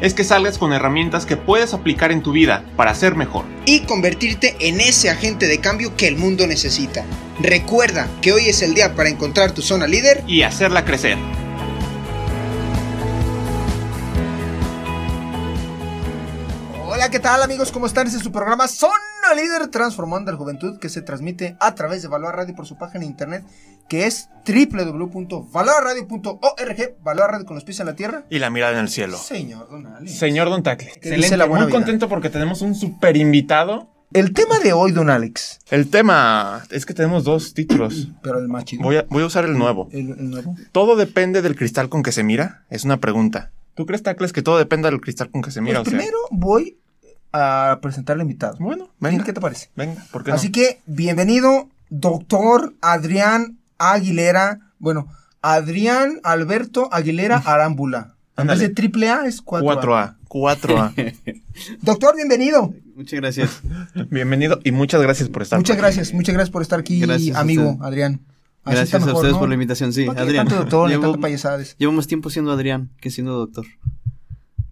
es que salgas con herramientas que puedes aplicar en tu vida para ser mejor. Y convertirte en ese agente de cambio que el mundo necesita. Recuerda que hoy es el día para encontrar tu zona líder y hacerla crecer. Hola, ¿qué tal amigos? ¿Cómo están? Este es su programa Zona Líder Transformando la Juventud que se transmite a través de Valor Radio por su página de internet que es www.valorradio.org Valor Radio con los pies en la tierra y la mirada en el cielo. Señor Don Alex. Señor Don Tacle. Excelente. La Muy contento porque tenemos un super invitado. El tema de hoy, Don Alex. El tema es que tenemos dos títulos. Pero el más chido. Voy a, voy a usar el nuevo. El, el nuevo. ¿Todo depende del cristal con que se mira? Es una pregunta. ¿Tú crees, Tacles, que todo depende del cristal con que se mira? Pues o sea? primero voy a presentar al invitado. Bueno, venga. ¿Qué te parece? Venga, ¿por qué no? Así que, bienvenido, doctor Adrián Aguilera. Bueno, Adrián Alberto Aguilera Arámbula. En vez de triple A es 4A. 4A. 4A. Doctor, bienvenido. Muchas gracias. Bienvenido y muchas gracias por estar Muchas gracias, muchas gracias por estar aquí, Gracias a amigo. Adrián. Así Gracias a ustedes ¿no? por la invitación. Sí, ¿Para qué Adrián. Tanto doctor, llevo, tanto payasades. llevo más tiempo siendo Adrián que siendo doctor.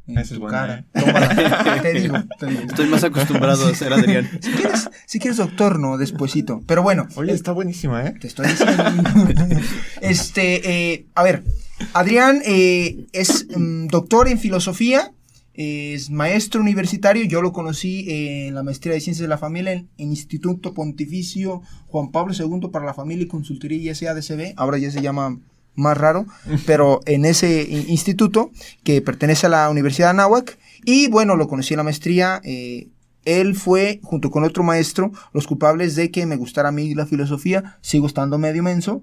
En Esa es tu buena, cara. ¿eh? Tómala. te digo, te digo. Estoy más acostumbrado a ser Adrián. Si quieres, si quieres doctor, no, despuesito. Pero bueno, Oye, está buenísima, ¿eh? Te estoy diciendo. este, eh, a ver, Adrián eh, es mm, doctor en filosofía, es maestro universitario. Yo lo conocí en la maestría de ciencias de la familia en, en Instituto Pontificio Juan Pablo II para la Familia y Consultoría y SADCB. Ahora ya se llama más raro, pero en ese instituto que pertenece a la Universidad de Anáhuac. Y bueno, lo conocí en la maestría. eh, él fue, junto con otro maestro, los culpables de que me gustara a mí la filosofía. Sigo estando medio menso,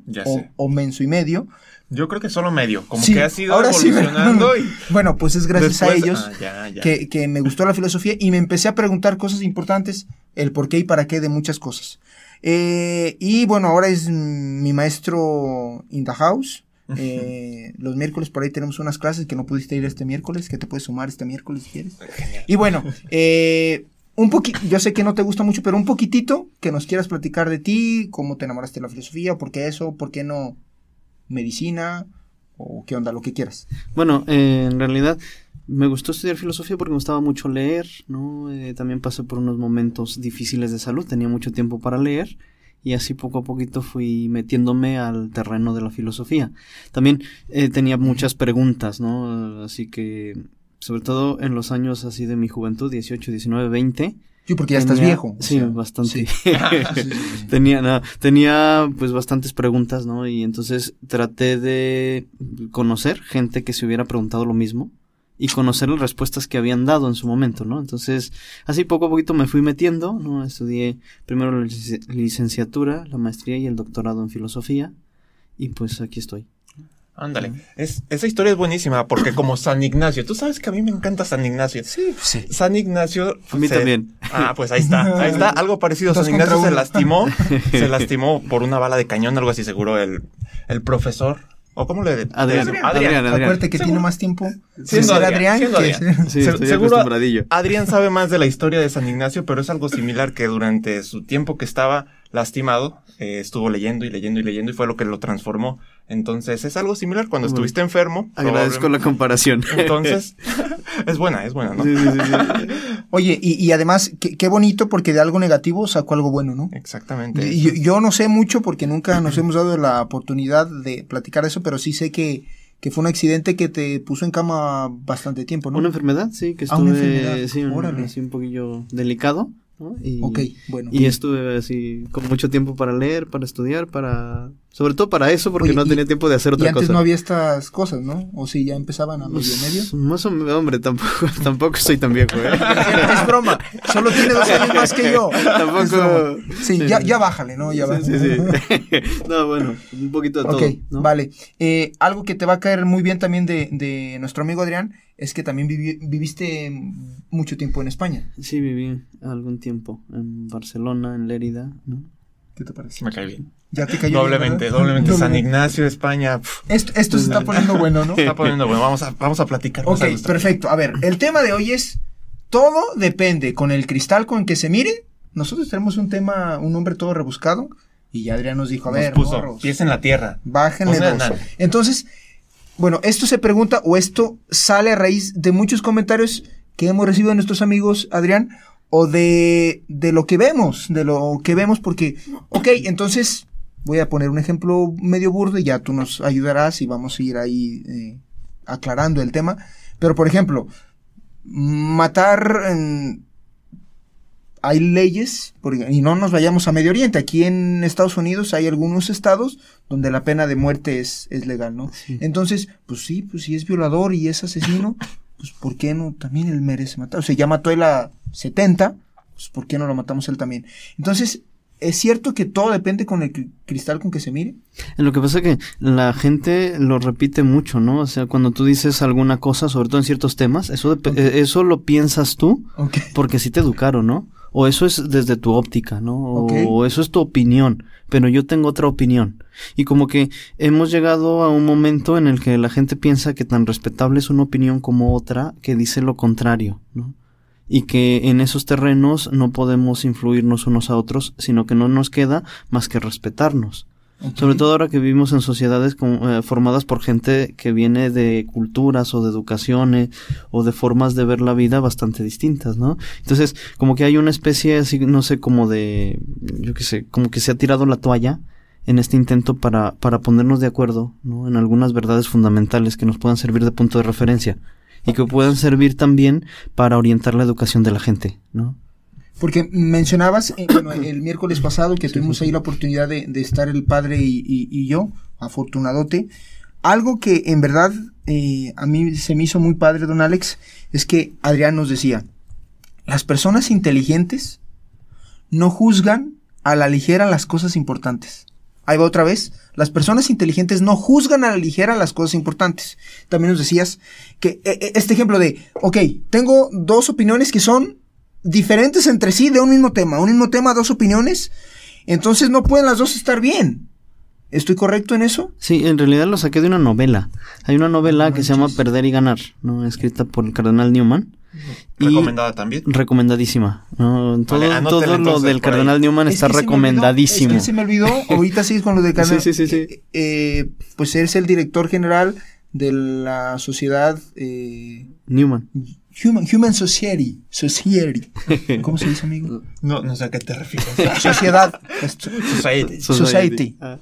o, menso y medio. Yo creo que solo medio. Como Sí, que ha sido ahora sí, evolucionando ¿verdad? y. Bueno, pues es gracias a ellos Ah, ya, ya. que, que me gustó la filosofía y me empecé a preguntar cosas importantes, el por qué y para qué de muchas cosas. Eh, y bueno, ahora es mi maestro in the house. Eh, los miércoles por ahí tenemos unas clases que no pudiste ir este miércoles, que te puedes sumar este miércoles si quieres. Y bueno, eh, un poquito, yo sé que no te gusta mucho, pero un poquitito que nos quieras platicar de ti, cómo te enamoraste de la filosofía, por qué eso, por qué no medicina, o qué onda, lo que quieras. Bueno, eh, en realidad me gustó estudiar filosofía porque me gustaba mucho leer, ¿no? Eh, también pasé por unos momentos difíciles de salud, tenía mucho tiempo para leer y así poco a poquito fui metiéndome al terreno de la filosofía. También eh, tenía muchas preguntas, ¿no? Así que, sobre todo en los años así de mi juventud, 18, 19, 20. Sí, porque ya estás viejo. o Sí, sea, bastante. sí. tenía, no, tenía pues bastantes preguntas, ¿no? Y entonces traté de conocer gente que se hubiera preguntado lo mismo y conocer las respuestas que habían dado en su momento, ¿no? Entonces, así poco a poquito me fui metiendo, ¿no? Estudié primero la lic- licenciatura, la maestría y el doctorado en filosofía y pues aquí estoy. Ándale. Es, esa historia es buenísima porque como San Ignacio, tú sabes que a mí me encanta San Ignacio. Sí, sí. San Ignacio. A mí se- también. Ah, pues ahí está. Ahí está. Algo parecido. San Ignacio se lastimó. Se lastimó por una bala de cañón, algo así seguro. El, el profesor. ¿O cómo le Adrián, le- Adrián, Adrián. Acuérdate que Seguro. tiene más tiempo. Siendo ser Adrián, siendo que Adrián. Sí, Se- estoy seguro- acostumbradillo. Adrián sabe más de la historia de San Ignacio, pero es algo similar que durante su tiempo que estaba lastimado, eh, estuvo leyendo y leyendo y leyendo y fue lo que lo transformó. Entonces es algo similar cuando Bueno. estuviste enfermo. Agradezco la comparación. Entonces, es buena, es buena, ¿no? Sí, sí, sí. Oye, y, y además, qué, qué bonito porque de algo negativo sacó algo bueno, ¿no? Exactamente. Y Yo, yo no sé mucho porque nunca nos hemos dado la oportunidad de platicar eso, pero sí sé que, que fue un accidente que te puso en cama bastante tiempo, ¿no? Una enfermedad, sí, que Ah, una estuve enfermedad, sí, un- órale. así un poquillo delicado, ¿no? Y, Ok, bueno. y estuve así con mucho tiempo para leer, para estudiar, para... Sobre todo para eso, porque Oye, no y- tenía tiempo de hacer y otra antes cosa. no había estas cosas, ¿no? O sí, ya empezaban a medio medio. Pues, Más o menos, hombre, tampoco, tampoco soy tan viejo, ¿eh? es broma, solo tiene dos años más que yo. Tampoco-. Sí, sí, ya, sí. ya bájale, ¿no? Ya Sí, bájale. sí, sí. no, bueno, un poquito de Ok, todo, ¿no? vale. Eh, algo que te va a caer muy bien también de, de nuestro amigo Adrián es que también vivi- viviste mucho tiempo en España. Sí, viví algún tiempo en Barcelona, en Lérida, ¿no? ¿Qué te parece? Me cae bien. Ya te cayó. bien, Doblemente, doblemente. San. Ignacio, España. Esto, esto se está poniendo bueno, ¿no? se está poniendo bueno. Vamos a, vamos a platicar. Ok, a perfecto. A ver, el tema de hoy es todo depende con el cristal con que se mire. Nosotros tenemos un tema, un nombre todo rebuscado. Y ya Adrián nos dijo, a Nos ver, puso morros, pies en la tierra. bájenle Pongan dos. nada. Entonces, bueno, esto se pregunta o esto sale a raíz de muchos comentarios que hemos recibido de nuestros amigos, Adrián, o de, de lo que vemos, de lo que vemos, porque, ok, entonces voy a poner un ejemplo medio burdo y ya tú nos ayudarás y vamos a ir ahí eh, aclarando el tema. Pero, por ejemplo, matar... hay leyes, y no nos vayamos a Medio Oriente, aquí en Estados Unidos hay algunos estados donde la pena de muerte es, es legal, ¿no? Sí. Entonces, pues sí, pues si es violador y es asesino, pues ¿por qué no? También él merece matar. O sea, ya mató él a 70, pues ¿por qué no lo matamos él también? Entonces, ¿es cierto que todo depende con el cri- cristal con que se mire? Lo que pasa es que la gente lo repite mucho, ¿no? O sea, cuando tú dices alguna cosa, sobre todo en ciertos temas, eso, eh, eso lo piensas tú porque sí te educaron, ¿no? O eso es desde tu óptica, ¿no? O, eso es tu opinión, pero yo tengo otra opinión. Y como que hemos llegado a un momento en el que la gente piensa que tan respetable es una opinión como otra que dice lo contrario, ¿no? Y que en esos terrenos no podemos influirnos unos a otros, sino que no nos queda más que respetarnos. Sobre todo ahora que vivimos en sociedades eh, formadas por gente que viene de culturas o de educaciones o de formas de ver la vida bastante distintas, ¿no? Entonces, como que hay una especie así, no sé, como de, yo qué sé, como que se ha tirado la toalla en este intento para, para ponernos de acuerdo, ¿no? En algunas verdades fundamentales que nos puedan servir de punto de referencia y que puedan servir también para orientar la educación de la gente, ¿no? Porque mencionabas, eh, bueno, el miércoles pasado que tuvimos ahí la oportunidad de, de estar el padre y, y- y yo, afortunadote, algo que en verdad eh, a mí se me hizo muy padre, don Alex, es que Adrián nos decía, las personas inteligentes no juzgan a la ligera las cosas importantes. Ahí va otra vez. Las personas inteligentes no juzgan a la ligera las cosas importantes. También nos decías que eh, eh, este ejemplo de, ok, tengo dos opiniones que son diferentes entre sí de un mismo tema. Un mismo tema, dos opiniones. Entonces no pueden las dos estar bien. ¿Estoy correcto en eso? Sí, en realidad lo saqué de una novela. Hay una novela que se llama. Perder y Ganar, ¿no? Escrita por el cardenal Newman. Y Recomendada también. recomendadísima. ¿no? Todo, Vale, anótela todo lo del ahí. cardenal Newman Es está que se me olvidó- recomendadísimo. es que se me olvidó, ahorita sigues con lo del canal. Sí, sí, sí, sí. Eh, eh, pues eres el director general de la sociedad eh, Newman. Human, Human Society. Society. ¿Cómo se dice, amigo? No, no sé a qué te refieres. Sociedad. Society. Society. Ah,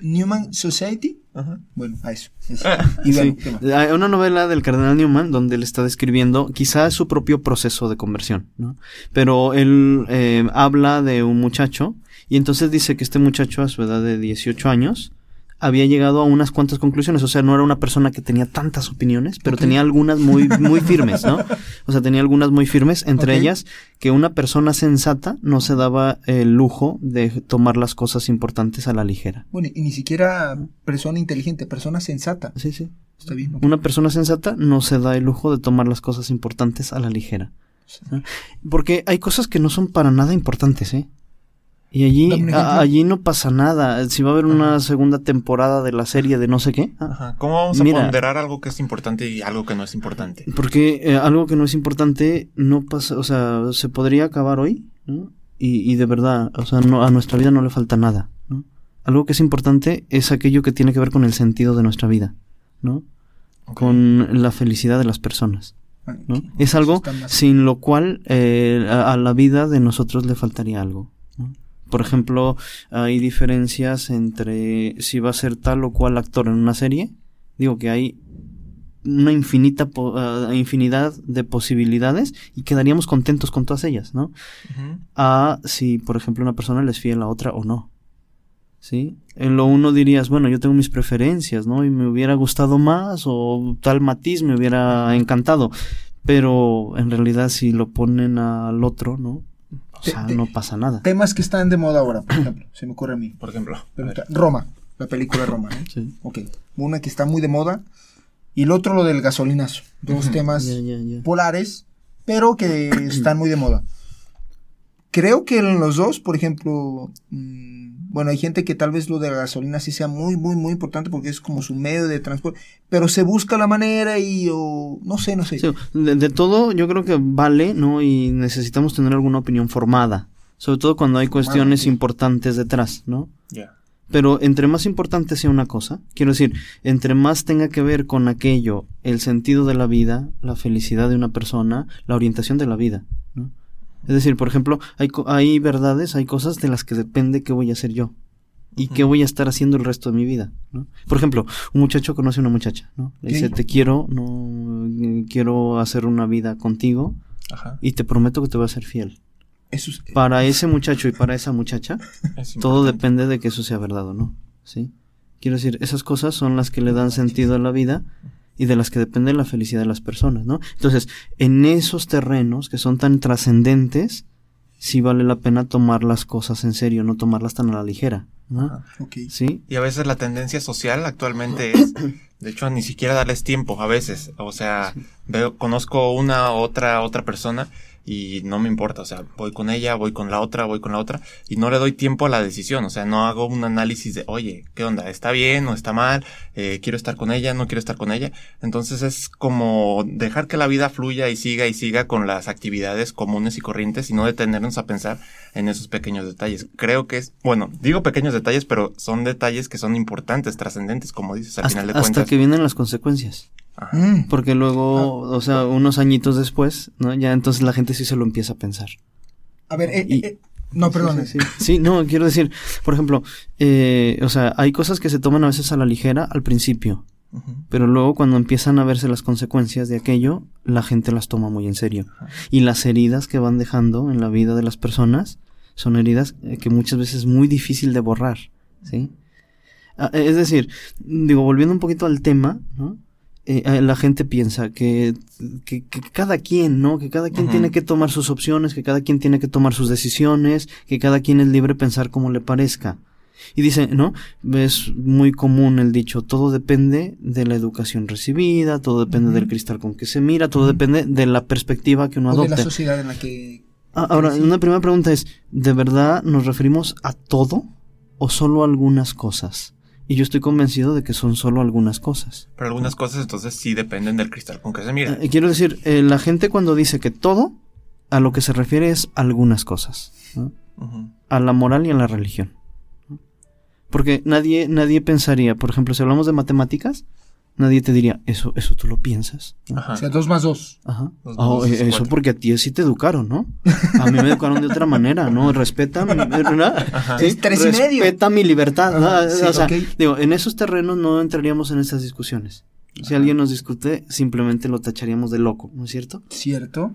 Newman Society. Ajá. Bueno, a eso. eso. Ah, Y bueno, sí. ¿qué más? Hay una novela del cardenal Newman donde él está describiendo quizás su propio proceso de conversión, ¿no? Pero él eh, habla de un muchacho y entonces dice que este muchacho a su edad de 18 años había llegado a unas cuantas conclusiones, o sea, no era una persona que tenía tantas opiniones, pero tenía algunas muy muy firmes, ¿no? O sea, tenía algunas muy firmes, entre ellas que una persona sensata no se daba el lujo de tomar las cosas importantes a la ligera. Bueno, y ni siquiera persona inteligente, persona sensata. Sí, sí. Está bien. Una persona sensata no se da el lujo de tomar las cosas importantes a la ligera. ¿no? Porque hay cosas que no son para nada importantes, ¿eh? Y allí, a- allí no pasa nada. Si va a haber una segunda temporada de la serie de no sé qué. ah, Ajá. ¿Cómo vamos a Mira. ponderar algo que es importante y algo que no es importante? Porque eh, algo que no es importante no pasa, o sea, se podría acabar hoy, ¿no? Y, y de verdad, o sea, no, a nuestra vida no le falta nada, ¿no? Algo que es importante es aquello que tiene que ver con el sentido de nuestra vida, ¿no? Con la felicidad de las personas. ¿no? Es algo sin lo cual eh, a, a la vida de nosotros le faltaría algo. Por ejemplo, hay diferencias entre si va a ser tal o cual actor en una serie. Digo que hay una infinita po- ah, infinidad de posibilidades y quedaríamos contentos con todas ellas, ¿no? A si, por ejemplo, una persona le es fiel a la otra o no. ¿Sí? En lo uno dirías, bueno, yo tengo mis preferencias, ¿no? Y me hubiera gustado más o tal matiz me hubiera encantado. Pero en realidad si lo ponen al otro, ¿no? O sea, te- no pasa nada. Temas que están de moda ahora, por ejemplo, se me ocurre a mí. Por ejemplo. Roma, la película Roma, ¿no? Sí. Ok, una que está muy de moda y el otro lo del gasolinazo. Dos temas polares, pero que están muy de moda. creo que en los dos, por ejemplo, mm, bueno, hay gente que tal vez lo de la gasolina sí sea muy, muy, muy importante porque es como su medio de transporte, pero se busca la manera y, o, no sé, no sé. Sí, de, de todo yo creo que vale, ¿no? Y necesitamos tener alguna opinión formada, sobre todo cuando hay cuestiones sí. importantes detrás, ¿no? Ya. Pero entre más importante sea una cosa, quiero decir, entre más tenga que ver con aquello, el sentido de la vida, la felicidad de una persona, la orientación de la vida, ¿no? Es decir, por ejemplo, hay, hay verdades, hay cosas de las que depende qué voy a hacer yo y qué voy a estar haciendo el resto de mi vida, ¿no? Por ejemplo, un muchacho conoce a una muchacha, ¿no? Le dice, te quiero, no eh, quiero hacer una vida contigo Ajá. y te prometo que te voy a ser fiel. Eso es- Para ese muchacho y para esa muchacha, Es todo depende de que eso sea verdad o no, ¿sí? Quiero decir, esas cosas son las que le dan sentido a la vida y de las que depende la felicidad de las personas, ¿no? Entonces, en esos terrenos que son tan trascendentes, sí vale la pena tomar las cosas en serio, no tomarlas tan a la ligera, ¿no? Ok. ¿Sí? Y a veces la tendencia social actualmente es, de hecho, ni siquiera darles tiempo, a veces. O sea, veo, conozco una, otra, otra persona y no me importa. O sea, voy con ella, voy con la otra, voy con la otra y no le doy tiempo a la decisión. O sea, no hago un análisis de, oye, ¿qué onda? ¿Está bien o está mal? Eh, ¿Quiero estar con ella? ¿No quiero estar con ella? Entonces es como dejar que la vida fluya y siga y siga con las actividades comunes y corrientes y no detenernos a pensar en esos pequeños detalles. Creo que es, bueno, digo pequeños detalles, pero son detalles que son importantes, trascendentes, como dices, al Hasta, final de hasta cuentas. que vienen las consecuencias. Ajá. Mm, Porque luego, o sea, unos añitos después, ¿no? Ya entonces la gente sí se lo empieza a pensar. A ver, eh, Y- eh, no, perdón. Sí, sí, sí. Sí, no, quiero decir, por ejemplo, eh, o sea, hay cosas que se toman a veces a la ligera al principio, pero luego cuando empiezan a verse las consecuencias de aquello, la gente las toma muy en serio. Y las heridas que van dejando en la vida de las personas son heridas eh, que muchas veces es muy difícil de borrar, ¿sí? Ah, eh, Es decir, digo, volviendo un poquito al tema, ¿no? Eh, eh, la gente piensa que, que, que cada quien, ¿no? Que cada quien tiene que tomar sus opciones, que cada quien tiene que tomar sus decisiones, que cada quien es libre de pensar como le parezca. Y dice, ¿no? Es muy común el dicho, todo depende de la educación recibida, todo depende del cristal con que se mira, todo depende de la perspectiva que uno o de la adopte. sociedad en la que... Ah, Ahora, Sí. una primera pregunta es, ¿de verdad nos referimos a todo o solo a algunas cosas? Y yo estoy convencido de que son solo algunas cosas. Pero algunas cosas entonces sí dependen del cristal con que se mira. Eh, quiero decir, eh, la gente cuando dice que todo, a lo que se refiere es algunas cosas. A la moral y a la religión. Porque nadie, nadie pensaría, por ejemplo, si hablamos de matemáticas, nadie te diría, eso, eso tú lo piensas. ¿no? Ajá. O sea, dos más dos. Ajá. Dos Oh, dos eso cuatro. porque a ti así te educaron, ¿no? A mí me educaron de otra manera, ¿no? Respeta mi, ¿verdad? Ajá. Sí, Es tres y medio. Respeta mi libertad. ¿no? Sí, o sea, digo, en esos terrenos no entraríamos en estas discusiones. Si Ajá. alguien nos discute, simplemente lo tacharíamos de loco, ¿no es cierto? Cierto.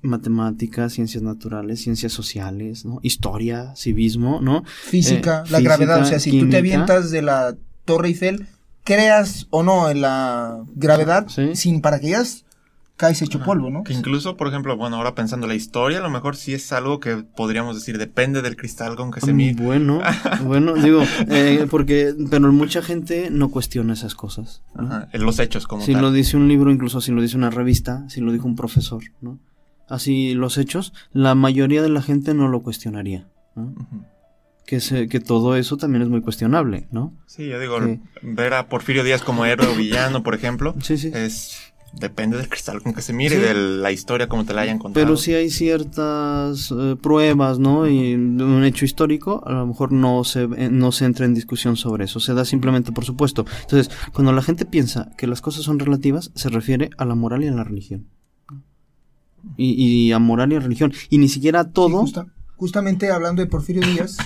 Matemáticas, ciencias naturales, ciencias sociales, ¿no? Historia, civismo, ¿no? Física, Eh, la física, gravedad. O sea, si tú te avientas de la Torre Eiffel, creas o no en la gravedad, Sí. sin paracaídas, caes hecho Ajá. polvo, ¿no? Que incluso, por ejemplo, bueno, ahora pensando la historia, a lo mejor sí es algo que podríamos decir, depende del cristal con que se Mm, mira. Bueno, bueno, digo, eh, porque, pero mucha gente no cuestiona esas cosas. ¿no? Ajá, en los hechos como Si tal. lo dice un libro, incluso si lo dice una revista, si lo dijo un profesor, ¿no? Así los hechos, la mayoría de la gente no lo cuestionaría, ¿no? Ujú. Que, se, que todo eso también es muy cuestionable, ¿no? Sí, yo digo, Sí. ver a Porfirio Díaz como héroe o villano, por ejemplo, Sí, sí. es depende del cristal con que se mire Sí. y de la historia como te la hayan contado. Pero si hay ciertas eh, pruebas, ¿no? Y de un hecho histórico, a lo mejor no se, eh, no se entra en discusión sobre eso, se da simplemente por supuesto. Entonces, cuando la gente piensa que las cosas son relativas, se refiere a la moral y a la religión. Y, y a moral y a religión. Y ni siquiera a Sí, todo. justa- justamente hablando de Porfirio Díaz,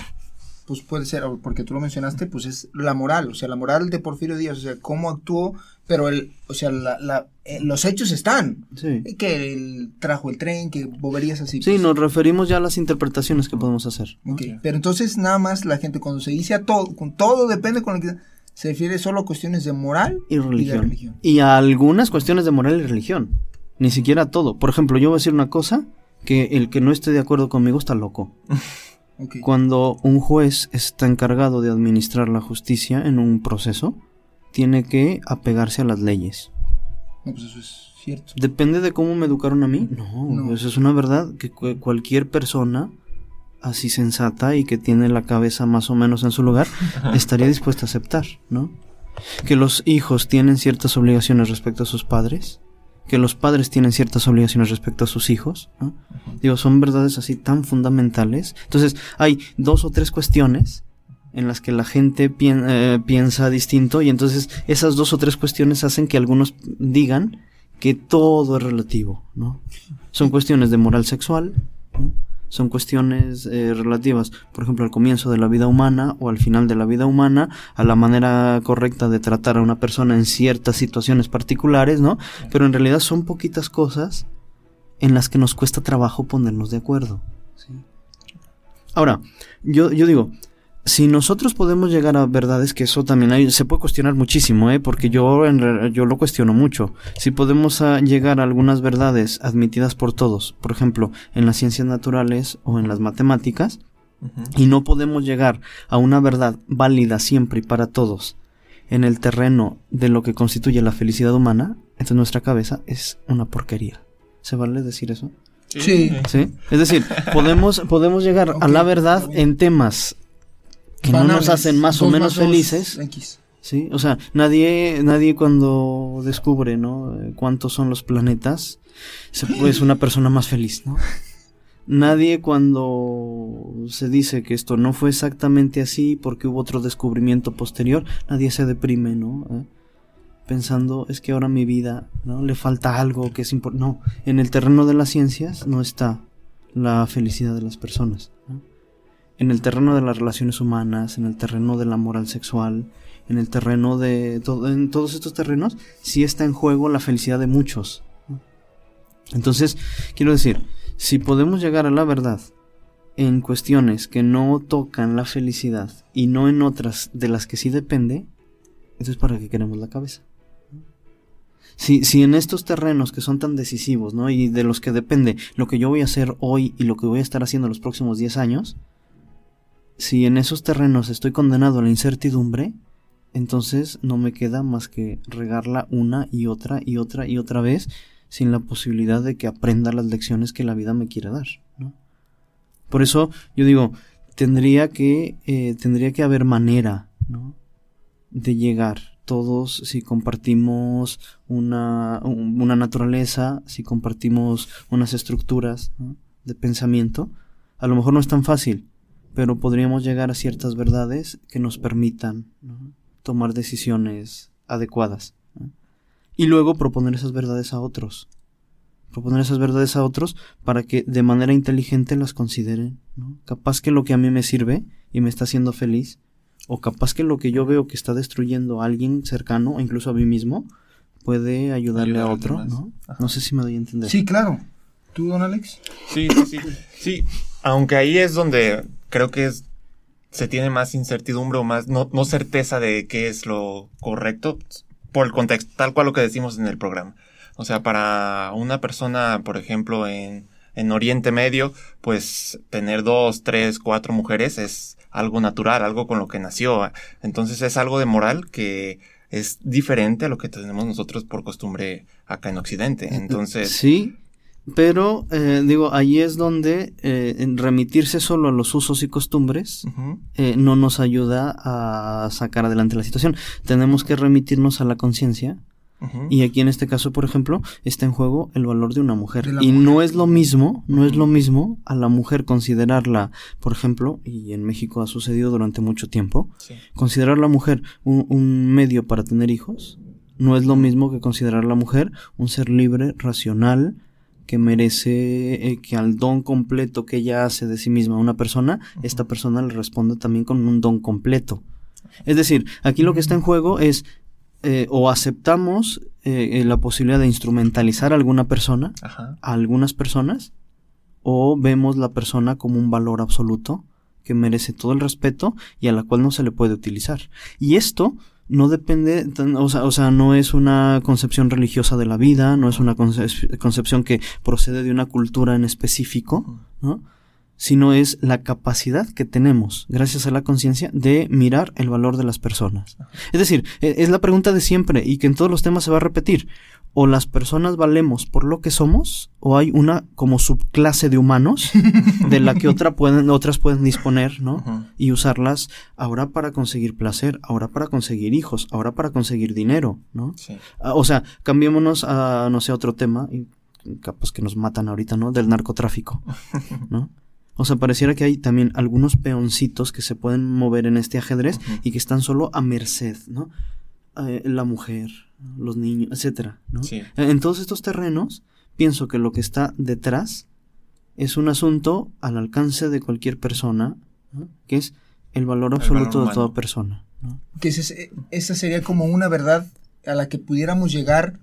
pues puede ser, o porque tú lo mencionaste, pues es la moral, o sea, la moral de Porfirio Díaz, o sea, cómo actuó, pero el, o sea, la, la- eh, los hechos están. Sí. Que él trajo el tren, que boberías así. Sí, pues. nos referimos ya a las interpretaciones que podemos hacer. Ok. Pero entonces nada más la gente cuando se dice a todo, con todo depende con lo que se refiere solo a cuestiones de moral Y religión. de religión. Y a algunas cuestiones de moral y religión. Ni siquiera a todo. Por ejemplo, yo voy a decir una cosa que el que no esté de acuerdo conmigo está loco. Cuando un juez está encargado de administrar la justicia en un proceso, tiene que apegarse a las leyes. No, pues eso es cierto. ¿Depende de cómo me educaron a mí? No, No. eso es una verdad que cu- cualquier persona así sensata y que tiene la cabeza más o menos en su lugar, estaría dispuesta a aceptar, ¿no? Que los hijos tienen ciertas obligaciones respecto a sus padres, que los padres tienen ciertas obligaciones respecto a sus hijos, ¿no? Digo, son verdades así tan fundamentales. Entonces, hay dos o tres cuestiones en las que la gente eh, piensa distinto y entonces esas dos o tres cuestiones hacen que algunos digan que todo es relativo, ¿no? Son cuestiones de moral sexual, son cuestiones eh, relativas, por ejemplo, al comienzo de la vida humana o al final de la vida humana, a la manera correcta de tratar a una persona en ciertas situaciones particulares, ¿no? Pero en realidad son poquitas cosas en las que nos cuesta trabajo ponernos de acuerdo. Ahora, yo, yo digo, si nosotros podemos llegar a verdades, que eso también hay, se puede cuestionar muchísimo, ¿eh? porque yo, en, yo lo cuestiono mucho. Si podemos llegar a algunas verdades admitidas por todos, por ejemplo, en las ciencias naturales o en las matemáticas, y no podemos llegar a una verdad válida siempre y para todos en el terreno de lo que constituye la felicidad humana, entonces nuestra cabeza es una porquería. ¿Se vale decir eso? Sí. ¿Sí? Es decir, podemos, podemos llegar a la verdad en temas que no nos hacen más o menos felices. Sí, o sea, nadie, nadie cuando descubre, ¿no? Cuántos son los planetas, es una persona más feliz, ¿no? Nadie cuando se dice que esto no fue exactamente así porque hubo otro descubrimiento posterior, nadie se deprime, ¿no? ¿Eh? Pensando, es que ahora mi vida, ¿no? Le falta algo que es importante. No, en el terreno de las ciencias no está la felicidad de las personas. En el terreno de las relaciones humanas, en el terreno de la moral sexual, en el terreno de en todos estos terrenos, sí está en juego la felicidad de muchos. Entonces, quiero decir, si podemos llegar a la verdad en cuestiones que no tocan la felicidad y no en otras de las que sí depende, entonces para qué queremos la cabeza. Si, si en estos terrenos que son tan decisivos, ¿no? Y de los que depende lo que yo voy a hacer hoy y lo que voy a estar haciendo los próximos 10 años, si en esos terrenos estoy condenado a la incertidumbre, entonces no me queda más que regarla una y otra y otra y otra vez sin la posibilidad de que aprenda las lecciones que la vida me quiere dar. Por eso yo digo, tendría que, eh, tendría que haber manera de llegar todos si compartimos una, una naturaleza, si compartimos unas estructuras de pensamiento. A lo mejor no es tan fácil, pero podríamos llegar a ciertas verdades que nos permitan tomar decisiones adecuadas. Y luego proponer esas verdades a otros. Proponer esas verdades a otros para que de manera inteligente las consideren. Capaz que lo que a mí me sirve y me está haciendo feliz, o capaz que lo que yo veo que está destruyendo a alguien cercano, o incluso a mí mismo, puede ayudarle a otro. ¿no? no sé si me doy a entender. Sí, claro. ¿Tú, don Alex? Sí, sí, sí. Sí, aunque ahí es donde creo que es, se tiene más incertidumbre o más no, no certeza de qué es lo correcto por el contexto, tal cual lo que decimos en el programa. O sea, para una persona, por ejemplo, en, en Oriente Medio, pues tener dos, tres, cuatro mujeres es algo natural, algo con lo que nació. Entonces es algo de moral que es diferente a lo que tenemos nosotros por costumbre acá en Occidente. Entonces. Sí, pero, eh, digo, ahí es donde eh, remitirse solo a los usos y costumbres eh, no nos ayuda a sacar adelante la situación. Tenemos que remitirnos a la conciencia. Y aquí en este caso, por ejemplo, está en juego el valor de una mujer. y no es lo mismo, no es lo mismo a la mujer considerarla, por ejemplo, y en México ha sucedido durante mucho tiempo, considerar a la mujer un, un medio para tener hijos, no es lo mismo que considerar a la mujer un ser libre, racional, que merece eh, que al don completo que ella hace de sí misma a una persona, esta persona le responda también con un don completo. Es decir, aquí lo que está en juego es eh, o aceptamos eh, la posibilidad de instrumentalizar a alguna persona, a algunas personas, o vemos la persona como un valor absoluto que merece todo el respeto y a la cual no se le puede utilizar. Y esto no depende, o sea, o sea, no es una concepción religiosa de la vida, no es una concepción que procede de una cultura en específico, ¿no? sino es la capacidad que tenemos, gracias a la conciencia, de mirar el valor de las personas. Es decir, e, es la pregunta de siempre y que en todos los temas se va a repetir. O las personas valemos por lo que somos, o hay una como subclase de humanos de la que otra pueden, otras pueden disponer, ¿no? Y usarlas ahora para conseguir placer, ahora para conseguir hijos, ahora para conseguir dinero, ¿no? Sí. Ah, O sea, cambiémonos a, no sé, otro tema, y capaz que nos matan ahorita, ¿no? Del narcotráfico, ¿no? O sea, pareciera que hay también algunos peoncitos que se pueden mover en este ajedrez y que están solo a merced, ¿no? Eh, la mujer, los niños, etcétera, ¿no? Sí. En todos estos terrenos, pienso que lo que está detrás es un asunto al alcance de cualquier persona, ¿no? que es el valor El absoluto valor de toda persona. ¿no? Que ese- esa sería como una verdad a la que pudiéramos llegar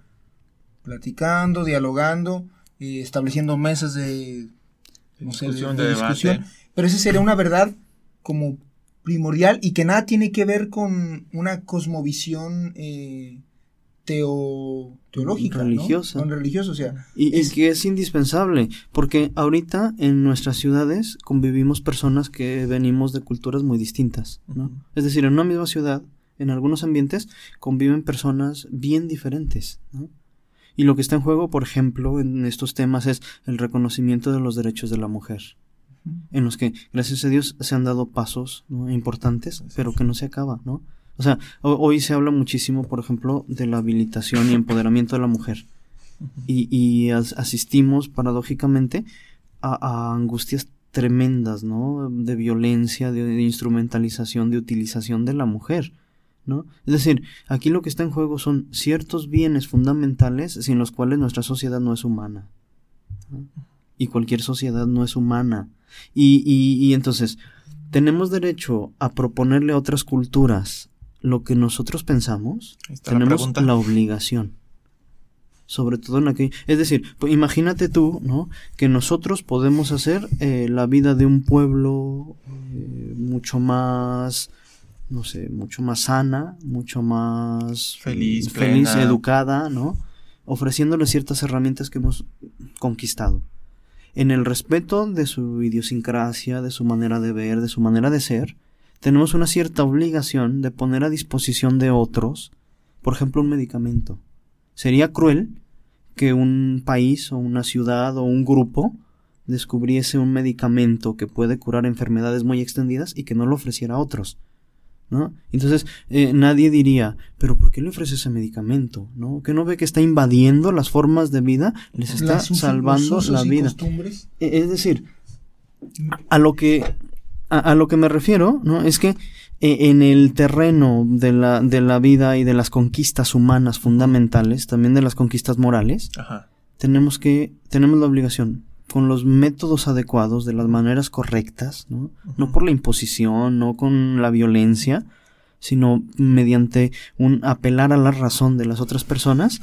platicando, dialogando, eh, estableciendo mesas de, no sé, Discusión, de debate. discusión. Pero esa sería una verdad como primordial y que nada tiene que ver con una cosmovisión eh, teo- teológica, ¿no? Religiosa. Con religiosa, o sea, Y, y Es- que es indispensable, porque ahorita en nuestras ciudades convivimos personas que venimos de culturas muy distintas, ¿no? Es decir, en una misma ciudad, en algunos ambientes, conviven personas bien diferentes, ¿no? Y lo que está en juego, por ejemplo, en estos temas es el reconocimiento de los derechos de la mujer, en los que, gracias a Dios, se han dado pasos ¿no? importantes, pero que no se acaba, ¿no? O sea, ho- hoy se habla muchísimo, por ejemplo, de la habilitación y empoderamiento de la mujer. Y, y as- asistimos, paradójicamente, a, a angustias tremendas, ¿no? De violencia, de, de instrumentalización, de utilización de la mujer, ¿no? Es decir, aquí lo que está en juego son ciertos bienes fundamentales sin los cuales nuestra sociedad no es humana. ¿no? Y cualquier sociedad no es humana. Y, y, y entonces, tenemos derecho a proponerle a otras culturas lo que nosotros pensamos, la tenemos la obligación. Sobre todo en aquello. Es decir, pues imagínate tú, ¿no? Que nosotros podemos hacer eh, la vida de un pueblo eh, mucho más, no sé, mucho más sana, mucho más Feliz, feliz, plena. educada, ¿no? Ofreciéndole ciertas herramientas que hemos conquistado. En el respeto de su idiosincrasia, de su manera de ver, de su manera de ser, tenemos una cierta obligación de poner a disposición de otros, por ejemplo, un medicamento. Sería cruel que un país o una ciudad o un grupo descubriese un medicamento que puede curar enfermedades muy extendidas y que no lo ofreciera a otros. ¿No? Entonces, eh, nadie diría, pero ¿por qué le ofrece ese medicamento? ¿No? ¿Que no ve que está invadiendo las formas de vida? Les está salvando la vida. E- Es decir, a lo que a, a lo que me refiero, ¿no? Es que eh, en el terreno de la, de la vida y de las conquistas humanas fundamentales, también de las conquistas morales, Ajá. tenemos que, tenemos la obligación, con los métodos adecuados, de las maneras correctas, ¿no? No por la imposición, no con la violencia, sino mediante un apelar a la razón de las otras personas,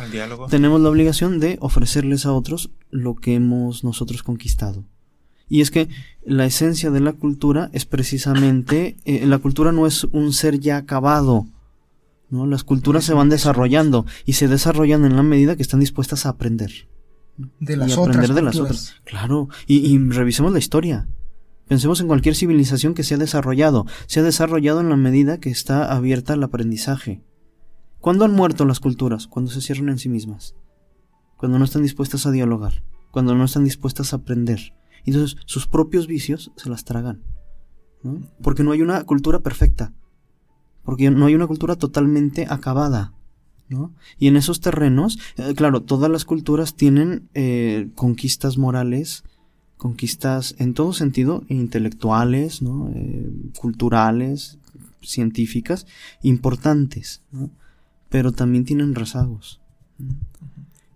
tenemos la obligación de ofrecerles a otros lo que hemos nosotros conquistado. Y es que la esencia de la cultura es precisamente, eh, la cultura no es un ser ya acabado, ¿no? Las culturas se van desarrollando y se desarrollan en la medida que están dispuestas a aprender. De y las aprender otras de las otras. Claro, y, y revisemos la historia. Pensemos en cualquier civilización que se ha desarrollado. Se ha desarrollado en la medida que está abierta al aprendizaje. ¿Cuándo han muerto las culturas? Cuando se cierran en sí mismas. Cuando no están dispuestas a dialogar. Cuando no están dispuestas a aprender. Entonces sus propios vicios se las tragan. ¿no? Porque no hay una cultura perfecta. Porque no hay una cultura totalmente acabada. ¿no? Y en esos terrenos, eh, claro, todas las culturas tienen eh, conquistas morales, conquistas en todo sentido, intelectuales, ¿no? Eh, culturales, científicas, importantes, ¿no? pero también tienen rezagos. ¿no?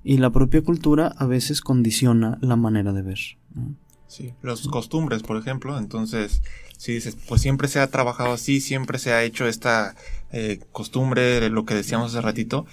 Y la propia cultura a veces condiciona la manera de ver. ¿no? Sí, los costumbres, por ejemplo. Entonces, si dices, pues siempre se ha trabajado así, siempre se ha hecho esta eh, costumbre, lo que decíamos hace ratito,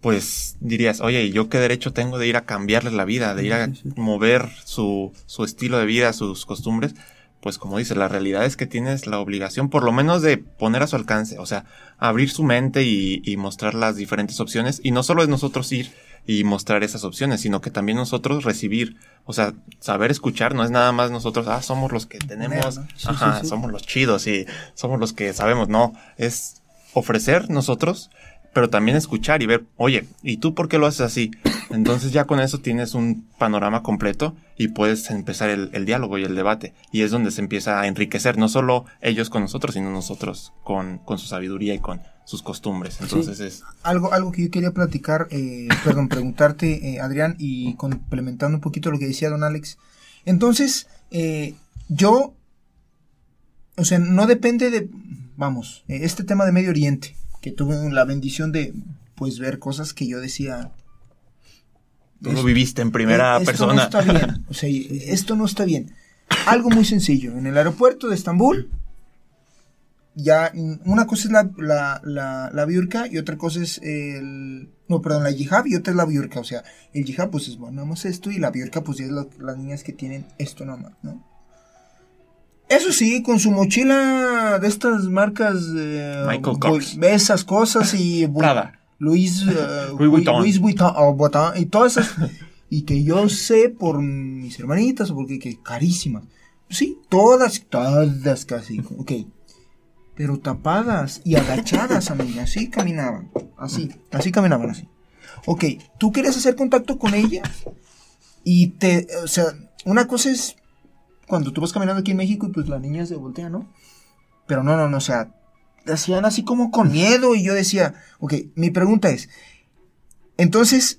pues dirías, oye, ¿y yo qué derecho tengo de ir a cambiarles la vida, de ir a Sí, sí. mover su, su estilo de vida, sus costumbres? Pues como dices, la realidad es que tienes la obligación, por lo menos, de poner a su alcance, o sea, abrir su mente y, y mostrar las diferentes opciones. Y no solo es nosotros ir y mostrar esas opciones, sino que también nosotros recibir, o sea, saber escuchar, no es nada más nosotros, ah, somos los que tenemos, ajá, sí, sí. somos los chidos y somos los que sabemos, no, es ofrecer nosotros pero también escuchar y ver, oye, ¿y tú por qué lo haces así? Entonces ya con eso tienes un panorama completo y puedes empezar el, el, diálogo y el debate. Y es donde se empieza a enriquecer, no solo ellos con nosotros, sino nosotros con, con su sabiduría y con sus costumbres. Entonces Sí. es... Algo, algo que yo quería platicar, eh, perdón, preguntarte, eh, Adrián, y complementando un poquito lo que decía don Alex. Entonces, eh, yo, o sea, no depende de, vamos, eh, este tema de Medio Oriente, que tuve la bendición de, pues, ver cosas que yo decía, Tú lo viviste en primera esto persona. no está bien. O sea, esto no está bien. Algo muy sencillo. En el aeropuerto de Estambul, ya una cosa es la, la, la, la biurka y otra cosa es el... No, perdón, la hijab y otra es la biurka. O sea, el hijab pues es bueno, nada más esto y la biurka pues ya es lo- las niñas que tienen esto nada más, ¿no? Eso sí, con su mochila de estas marcas... eh, Michael bu- Kors. Esas cosas y... Prada. Luis, eh, Louis Vuitton. Luis Vuitton, o Vuitton, y todas esas, y que yo sé por mis hermanitas, porque que carísimas. Sí, todas, todas casi, ok. Pero tapadas y agachadas, amiga, así caminaban, así, así caminaban, así. Ok, tú querías hacer contacto con ellas y te, o sea, una cosa es cuando tú vas caminando aquí en México y pues la niña se voltea, ¿no? Pero no, no, no, o sea, hacían así como con miedo y yo decía, ok, mi pregunta es, entonces,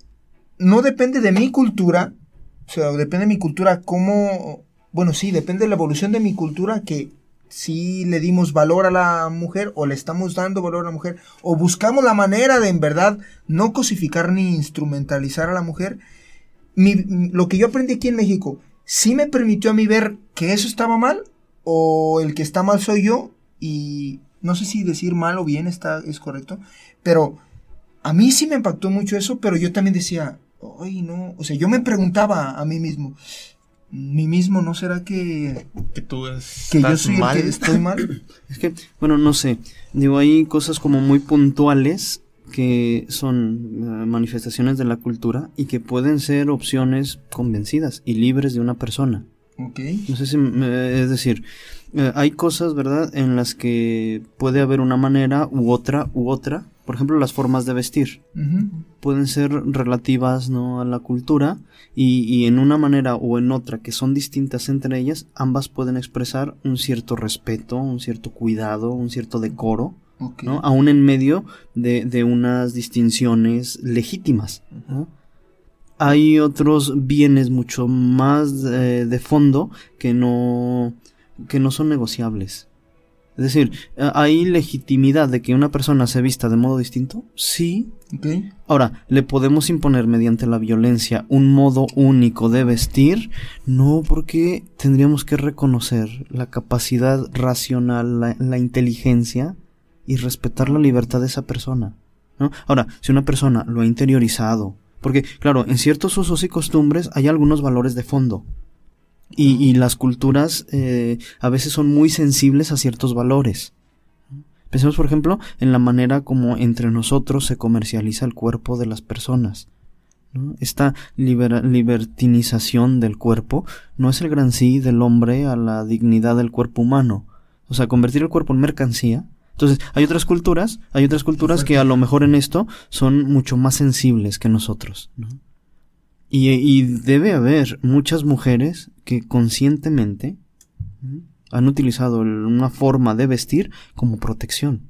no depende de mi cultura, o sea, depende de mi cultura cómo, bueno, sí, depende de la evolución de mi cultura que si le dimos valor a la mujer o le estamos dando valor a la mujer o buscamos la manera de en verdad no cosificar ni instrumentalizar a la mujer. Mi- lo que yo aprendí aquí en México, sí me permitió a mí ver que eso estaba mal o el que está mal soy yo y no sé si decir mal o bien está es correcto, pero a mí sí me impactó mucho eso, pero yo también decía, ay no, o sea, yo me preguntaba a mí mismo, mí mismo, ¿no será que, Que tú estás que yo soy mal. el que estoy mal? Es que, bueno, no sé. Digo, hay cosas como muy puntuales que son eh, manifestaciones de la cultura y que pueden ser opciones convencidas y libres de una persona. Ok, No sé si, me- es decir, eh, hay cosas, ¿verdad?, en las que puede haber una manera u otra u otra. Por ejemplo, las formas de vestir pueden ser relativas, ¿no?, a la cultura y, y en una manera o en otra que son distintas entre ellas, ambas pueden expresar un cierto respeto, un cierto cuidado, un cierto decoro, ¿no? Aún en medio de, de unas distinciones legítimas, ¿no? Hay otros bienes mucho más eh, de fondo que no, que no son negociables. Es decir, eh, ¿hay legitimidad de que una persona se vista de modo distinto? Sí. Ahora, ¿le podemos imponer mediante la violencia un modo único de vestir? No, porque tendríamos que reconocer la capacidad racional, la, la inteligencia y respetar la libertad de esa persona. Ahora, si una persona lo ha interiorizado, porque, claro, en ciertos usos y costumbres hay algunos valores de fondo. Y, las culturas eh, a veces son muy sensibles a ciertos valores. Pensemos, por ejemplo, en la manera como entre nosotros se comercializa el cuerpo de las personas. Esta libertinización del cuerpo no es el gran sí del hombre a la dignidad del cuerpo humano. O sea, convertir el cuerpo en mercancía. Entonces, hay otras culturas, hay otras culturas que a lo mejor en esto son mucho más sensibles que nosotros. ¿no? Y, y debe haber muchas mujeres que conscientemente ¿no? han utilizado una forma de vestir como protección.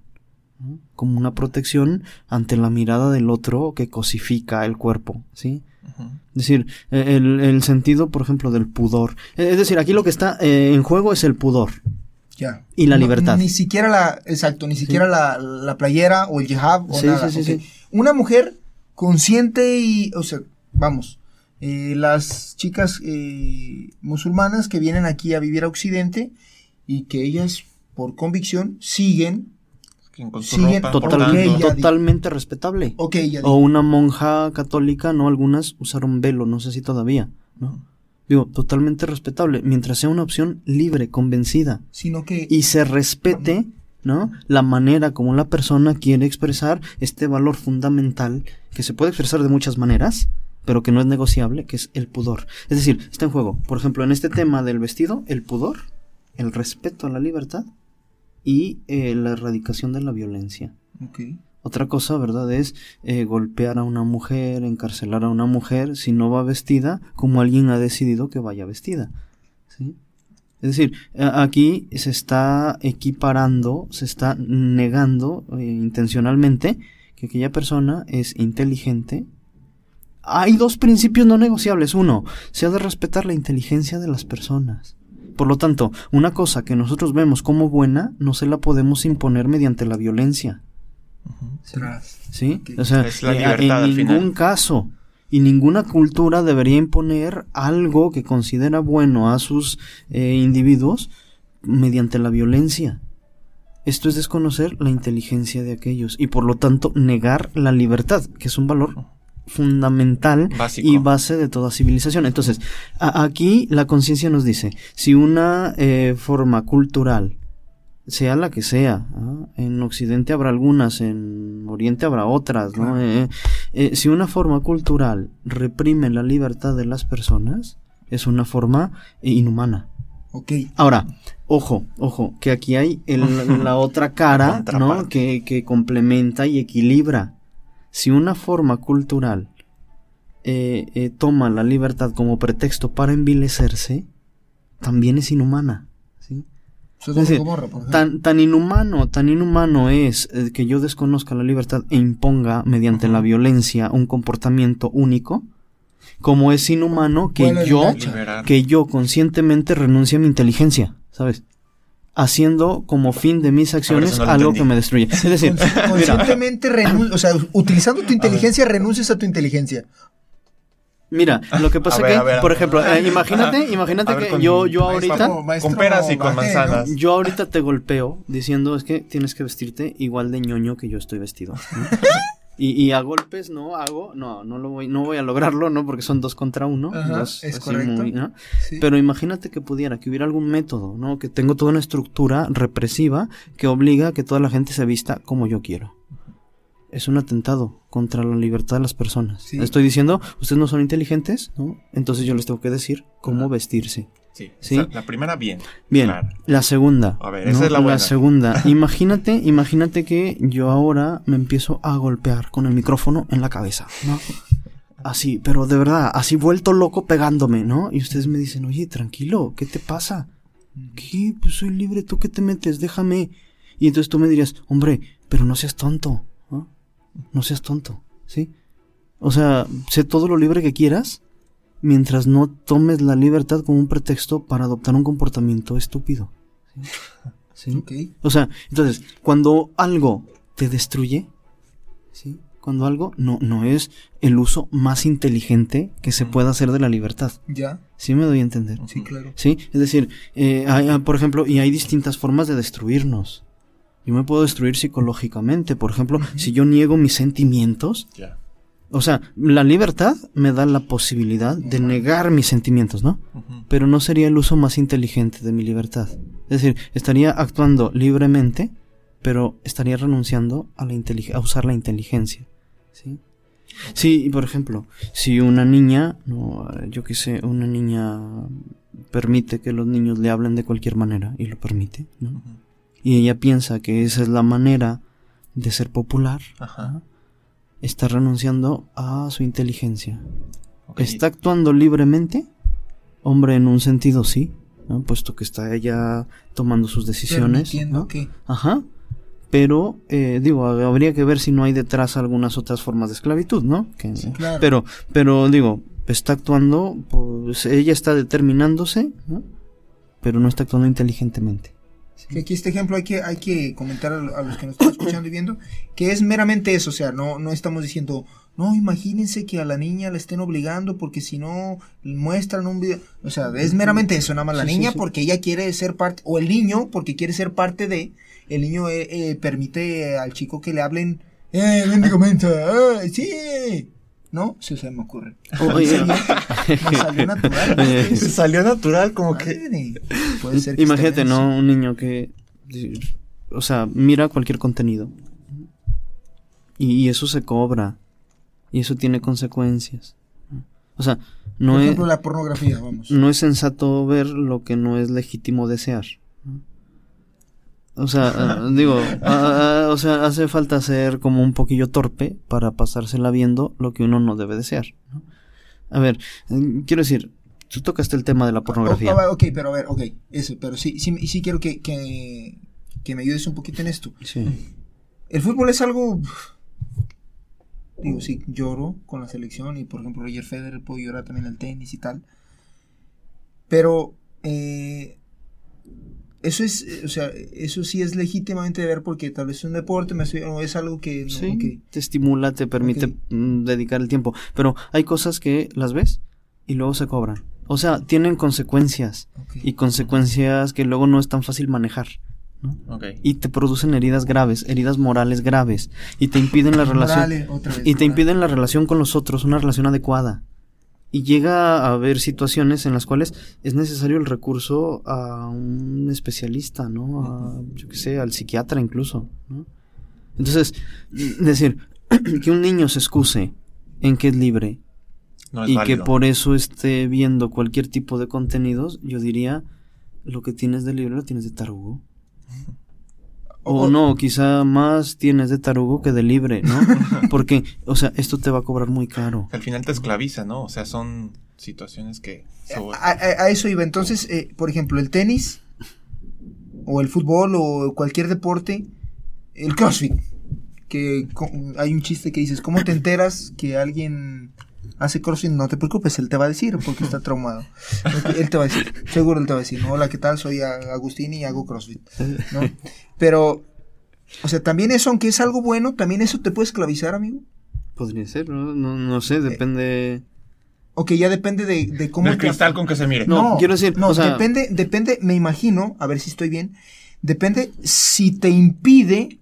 ¿no? Como una protección ante la mirada del otro que cosifica el cuerpo, ¿sí? Es decir, eh, el, el sentido, por ejemplo, del pudor. Es decir, aquí lo que está eh, en juego es el pudor. Ya. Y la No, libertad. Ni siquiera la, exacto, ni siquiera la, la playera o el hijab o Sí, nada. sí, sí, ok. sí. Una mujer consciente y, o sea, vamos, eh, las chicas eh, musulmanas que vienen aquí a vivir a Occidente y que ellas, por convicción, siguen, Con su ropa, ella- totalmente respetable. O una monja católica, no, algunas usaron velo, no sé si todavía, ¿no? Digo, totalmente respetable, mientras sea una opción libre, convencida, sino que y se respete, ¿no? La manera como la persona quiere expresar este valor fundamental, que se puede expresar de muchas maneras, pero que no es negociable, que es el pudor. Es decir, está en juego, por ejemplo, en este tema del vestido, el pudor, el respeto a la libertad y eh, la erradicación de la violencia. Ok. Otra cosa, ¿verdad? Es eh, golpear a una mujer, encarcelar a una mujer si no va vestida como alguien ha decidido que vaya vestida. Es decir, aquí se está equiparando, se está negando eh, intencionalmente que aquella persona es inteligente. Hay dos principios no negociables. Uno, se ha de respetar la inteligencia de las personas. Por lo tanto, una cosa que nosotros vemos como buena no se la podemos imponer mediante la violencia. ¿Sí? O sea, en ningún caso y ninguna cultura debería imponer algo que considera bueno a sus eh, individuos mediante la violencia. Esto es desconocer la inteligencia de aquellos y por lo tanto negar la libertad, que es un valor fundamental y base de toda civilización. Entonces, aquí la conciencia nos dice, si una eh, forma cultural sea la que sea. En Occidente habrá algunas, en Oriente habrá otras, ¿no? Eh, eh, si una forma cultural reprime la libertad de las personas, es una forma eh, inhumana. Ok. Ahora, ojo, ojo, que aquí hay la otra cara, ¿no? Que, que, complementa y equilibra. Si una forma cultural toma la libertad como pretexto para envilecerse, también es inhumana tan, tan inhumano, tan inhumano es eh, que yo desconozca la libertad e imponga mediante la violencia un comportamiento único, como es inhumano que yo, que yo conscientemente renuncie a mi inteligencia, ¿sabes? Haciendo como fin de mis acciones algo que me destruye. Es decir, conscientemente o sea, utilizando tu inteligencia renuncias a tu inteligencia. Mira, lo que pasa es que, por ejemplo, eh, imagínate, imagínate que yo, yo ahorita... con peras y con manzanas. Yo ahorita te golpeo diciendo es que tienes que vestirte igual de ñoño que yo estoy vestido. y, a golpes no hago, no, no lo voy, no voy a lograrlo, ¿no? Porque son dos contra uno. es correcto. Pero imagínate que pudiera, que hubiera algún método, ¿no? Que tengo toda una estructura represiva que obliga a que toda la gente se vista como yo quiero es un atentado contra la libertad de las personas. Estoy diciendo, ustedes no son inteligentes, ¿no? Entonces yo les tengo que decir cómo vestirse. Sí. La primera bien. Bien. La segunda. A ver, esa es la buena. La segunda. imagínate, imagínate que yo ahora me empiezo a golpear con el micrófono en la cabeza, ¿no? Así, pero de verdad, así vuelto loco pegándome, ¿no? Y ustedes me dicen, oye, tranquilo, ¿qué te pasa? ¿Qué? Pues soy libre, ¿tú qué te metes? Déjame. Y entonces tú me dirías, hombre, pero no seas tonto. No seas tonto, ¿sí? O sea, sé todo lo libre que quieras mientras no tomes la libertad como un pretexto para adoptar un comportamiento estúpido. ¿Sí? O sea, entonces, cuando algo te destruye, ¿sí? Cuando algo no, no es el uso más inteligente que se pueda hacer de la libertad. Ya. Sí me doy a entender. Sí, claro. Sí, es decir, eh, por ejemplo, y hay distintas formas de destruirnos. Yo me puedo destruir psicológicamente. Por ejemplo, si yo niego mis sentimientos. O sea, la libertad me da la posibilidad de negar mis sentimientos, ¿no? Pero no sería el uso más inteligente de mi libertad. Es decir, estaría actuando libremente, pero estaría renunciando a, la a usar la inteligencia. ¿sí? Sí, por ejemplo, si una niña, no, yo qué sé, una niña permite que los niños le hablen de cualquier manera y lo permite, ¿no? Y ella piensa que esa es la manera de ser popular, está renunciando a su inteligencia. Está actuando libremente, hombre, en un sentido sí, puesto que está ella tomando sus decisiones. ¿no? Ajá. Pero, eh, digo, habría que ver si no hay detrás algunas otras formas de esclavitud, ¿no? Pero, pero, digo, está actuando, pues ella está determinándose, ¿no? Pero no está actuando inteligentemente. Que aquí este ejemplo hay que, hay que comentar a, los que nos están escuchando y viendo, que es meramente eso, o sea, no, no estamos diciendo, no, imagínense que a la niña la estén obligando porque si no muestran un video, o sea, es meramente eso, nada más la niña porque ella quiere ser parte, o el niño porque quiere ser parte de, el niño eh, eh, permite al chico que le hablen, eh, ven comenta, ah, sí, ¿no? Sí, se me ocurre. salió natural. salió natural como que... Puede ser Imagínate, ¿no? Un niño que... O sea, mira cualquier contenido. Y, eso se cobra. Y eso tiene consecuencias. O sea, no Por ejemplo, la pornografía, vamos. No es sensato ver lo que no es legítimo desear. O sea, ah, digo, ah, ah, o sea, hace falta ser como un poquillo torpe para pasársela viendo lo que uno no debe desear. ¿no? A ver, mm, quiero decir, tú tocaste el tema de la pornografía. Oh, oh, ok, pero a ver, ok, eso, pero sí, sí, sí quiero que, que, que me ayudes un poquito en esto. Sí. El fútbol es algo. Digo, sí, lloro con la selección y por ejemplo Roger Federer puedo llorar también el tenis y tal. Pero eh, eso es, eh, o sea, eso sí es legítimamente de ver porque tal vez es un deporte, me estoy- o es algo que, no, Sí, te estimula, te permite mm, dedicar el tiempo. Pero hay cosas que las ves y luego se cobran. O sea, tienen consecuencias y consecuencias que luego no es tan fácil manejar. ¿no? Y te producen heridas graves, heridas morales graves. Y te impiden la relación. Morales, otra vez, Y te impiden la relación con los otros, una relación adecuada. Y llega a haber situaciones en las cuales es necesario el recurso a un especialista, ¿no? A, yo qué sé, al psiquiatra incluso, ¿no? Entonces, decir que un niño se excuse en que es libre No es y válido. que por eso esté viendo cualquier tipo de contenidos, yo diría, lo que tienes de libre lo tienes de tarugo. O, O- no, quizá más tienes de tarugo que de libre, ¿no? Porque, o sea, esto te va a cobrar muy caro. Al final te esclaviza, ¿no? O sea, son situaciones que... A, a- a eso iba. Entonces, eh, por ejemplo, el tenis, o el fútbol, o cualquier deporte, el CrossFit. Que co- hay un chiste que dices, ¿cómo te enteras que alguien hace CrossFit? No te preocupes, él te va a decir porque está traumado. Él te va a decir, seguro él te va a decir, "No, hola, ¿qué tal? Soy Agustín y hago CrossFit. ¿no? Pero, o sea, también eso, aunque es algo bueno, también eso te puede esclavizar, amigo. Podría ser, ¿no? No, no sé, depende... O que ya depende de, de cómo Del cristal con que se mire. No, quiero decir, no, o sea- depende, depende, me imagino, a ver si estoy bien, depende si te impide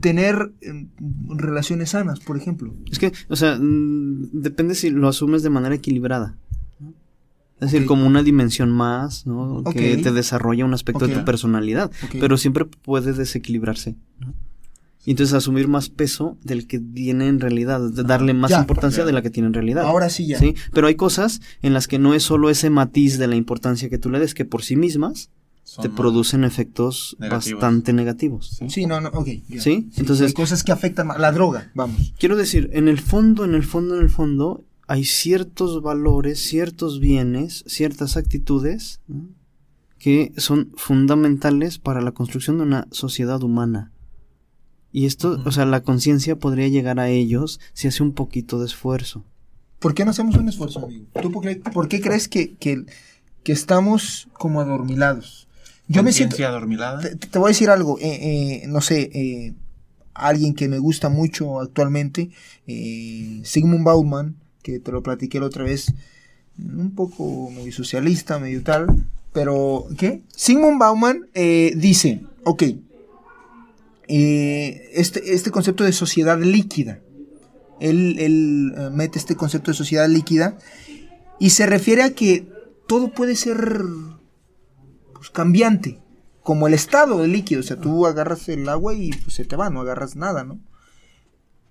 tener eh, relaciones sanas, por ejemplo. Es que, o sea, mm, depende si lo asumes de manera equilibrada. ¿no? Es decir, como una dimensión más, ¿no? Que te desarrolla un aspecto de tu personalidad. Pero siempre puede desequilibrarse. ¿no? Y entonces asumir más peso del que tiene en realidad, de darle más Ya. importancia Ya. de la que tiene en realidad. Ahora sí ya. ¿sí? Pero hay cosas en las que no es solo ese matiz de la importancia que tú le des, que por sí mismas te producen efectos Negativos. bastante negativos. Sí. Sí, no, no, ok. ¿Sí? Entonces- Hay cosas que afectan más. La droga, vamos. Quiero decir, en el fondo, en el fondo, en el fondo, hay ciertos valores, ciertos bienes, ciertas actitudes ¿no? que son fundamentales para la construcción de una sociedad humana. Y esto, o sea, la conciencia podría llegar a ellos si hace un poquito de esfuerzo. ¿Por qué no hacemos un esfuerzo, amigo? ¿Tú por qué, por qué crees que, que, que estamos como adormilados? Yo me siento... Adormilada. Te, te voy a decir algo, eh, eh, no sé, eh, alguien que me gusta mucho actualmente, Sigmund Bauman, que te lo platiqué la otra vez, un poco muy socialista, medio tal, pero ¿qué? Sigmund Bauman dice, ok, este, este concepto de sociedad líquida, él, él, mete este concepto de sociedad líquida y se refiere a que todo puede ser pues, cambiante, como el estado de líquido, o sea, tú agarras el agua y pues, se te va, no agarras nada, ¿no?